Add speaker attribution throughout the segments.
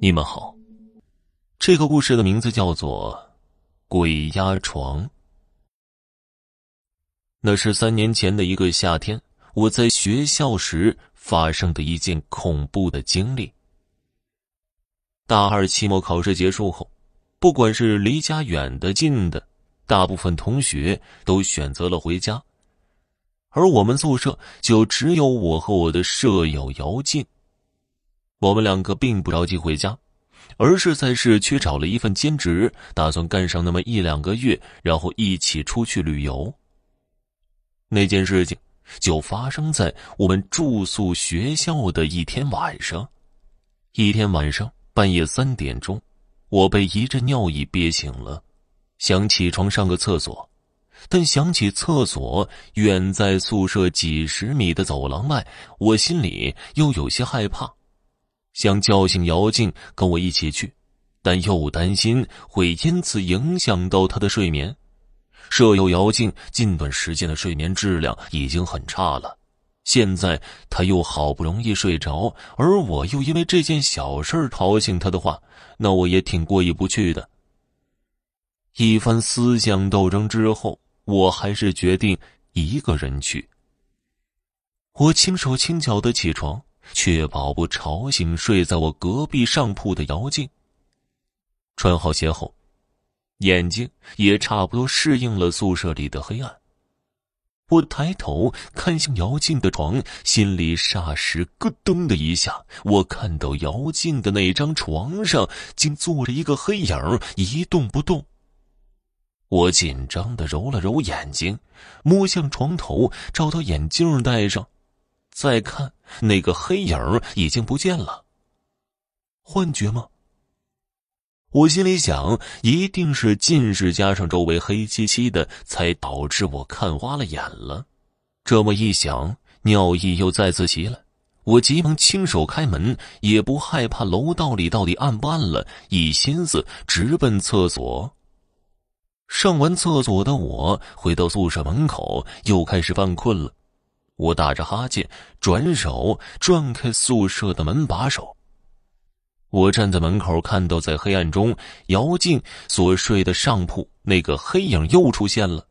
Speaker 1: 你们好，这个故事的名字叫做《鬼压床》。那是三年前的一个夏天，我在学校时发生的一件恐怖的经历。大二期末考试结束后，不管是离家远的近的，大部分同学都选择了回家，而我们宿舍就只有我和我的舍友姚静。我们两个并不着急回家，而是在市区找了一份兼职，打算干上那么一两个月，然后一起出去旅游。那件事情就发生在我们住宿学校的一天晚上。一天晚上半夜三点钟，我被一阵尿意憋醒了，想起床上个厕所，但想起厕所远在宿舍几十米的走廊外，我心里又有些害怕。想叫醒姚静跟我一起去，但又担心会因此影响到他的睡眠。舍友姚静近段时间的睡眠质量已经很差了，现在他又好不容易睡着，而我又因为这件小事儿吵醒他的话，那我也挺过意不去的。一番思想斗争之后，我还是决定一个人去。我轻手轻脚的起床。确保不吵醒睡在我隔壁上铺的姚静。穿好鞋后，眼睛也差不多适应了宿舍里的黑暗。我抬头看向姚静的床，心里霎时咯噔的一下。我看到姚静的那张床上竟坐着一个黑影，一动不动。我紧张的揉了揉眼睛，摸向床头，找到眼镜戴上。再看那个黑影已经不见了，幻觉吗？我心里想，一定是近视加上周围黑漆漆的，才导致我看花了眼了。这么一想，尿意又再次袭来，我急忙亲手开门，也不害怕楼道里到底暗不暗了，一心思直奔厕所。上完厕所的我回到宿舍门口，又开始犯困了。我打着哈欠，转手转开宿舍的门把手。我站在门口，看到在黑暗中，姚静所睡的上铺那个黑影又出现了。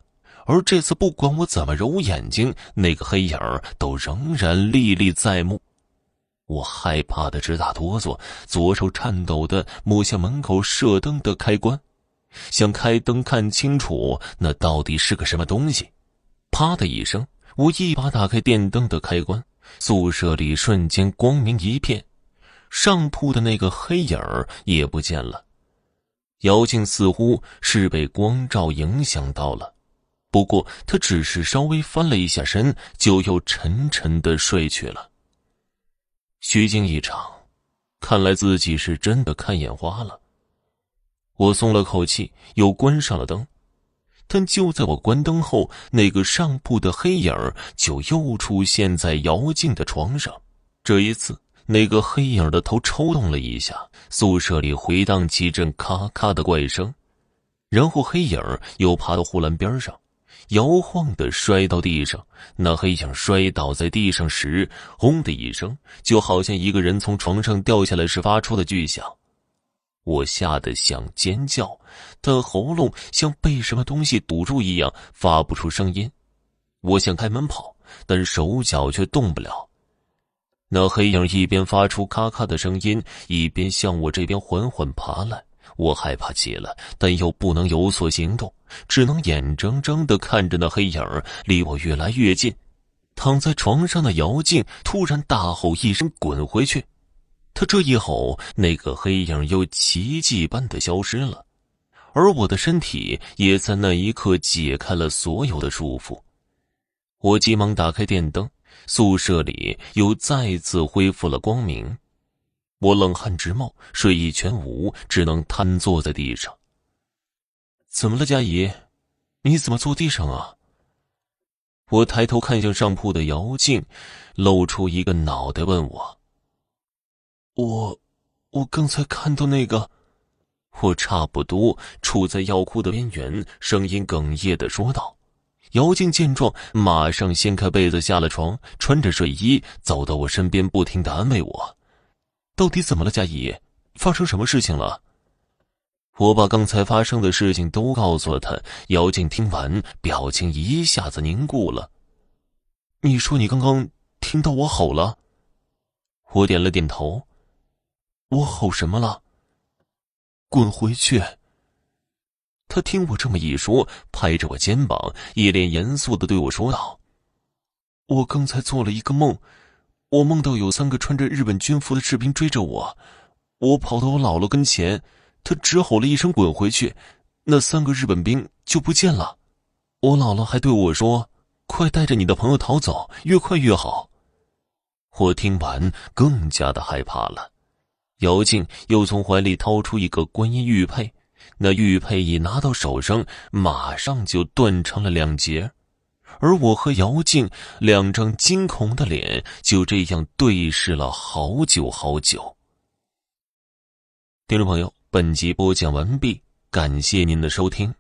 Speaker 1: 而这次，不管我怎么揉眼睛，那个黑影都仍然历历在目。我害怕的直打哆嗦，左手颤抖的摸向门口射灯的开关，想开灯看清楚那到底是个什么东西。啪的一声。我一把打开电灯的开关，宿舍里瞬间光明一片，上铺的那个黑影儿也不见了。姚静似乎是被光照影响到了，不过他只是稍微翻了一下身，就又沉沉的睡去了。虚惊一场，看来自己是真的看眼花了。我松了口气，又关上了灯。但就在我关灯后，那个上铺的黑影就又出现在姚静的床上。这一次，那个黑影的头抽动了一下，宿舍里回荡起一阵咔咔的怪声，然后黑影又爬到护栏边上，摇晃的摔到地上。那黑影摔倒在地上时，轰的一声，就好像一个人从床上掉下来时发出的巨响。我吓得想尖叫，但喉咙像被什么东西堵住一样，发不出声音。我想开门跑，但手脚却动不了。那黑影一边发出咔咔的声音，一边向我这边缓缓爬来。我害怕极了，但又不能有所行动，只能眼睁睁的看着那黑影离我越来越近。躺在床上的姚静突然大吼一声：“滚回去！”他这一吼，那个黑影又奇迹般的消失了，而我的身体也在那一刻解开了所有的束缚。我急忙打开电灯，宿舍里又再次恢复了光明。我冷汗直冒，睡意全无，只能瘫坐在地上。怎么了，佳怡？你怎么坐地上啊？我抬头看向上铺的姚静，露出一个脑袋问我。我，我刚才看到那个，我差不多处在要哭的边缘，声音哽咽的说道。姚静见状，马上掀开被子下了床，穿着睡衣走到我身边，不停的安慰我：“到底怎么了，佳怡？发生什么事情了？我把刚才发生的事情都告诉了他。姚静听完，表情一下子凝固了。你说你刚刚听到我吼了？我点了点头。我吼什么了？滚回去！他听我这么一说，拍着我肩膀，一脸严肃的对我说道：“我刚才做了一个梦，我梦到有三个穿着日本军服的士兵追着我，我跑到我姥姥跟前，他只吼了一声‘滚回去’，那三个日本兵就不见了。我姥姥还对我说：‘快带着你的朋友逃走，越快越好。’我听完更加的害怕了。”姚静又从怀里掏出一个观音玉佩，那玉佩一拿到手上，马上就断成了两截，而我和姚静两张惊恐的脸就这样对视了好久好久。听众朋友，本集播讲完毕，感谢您的收听。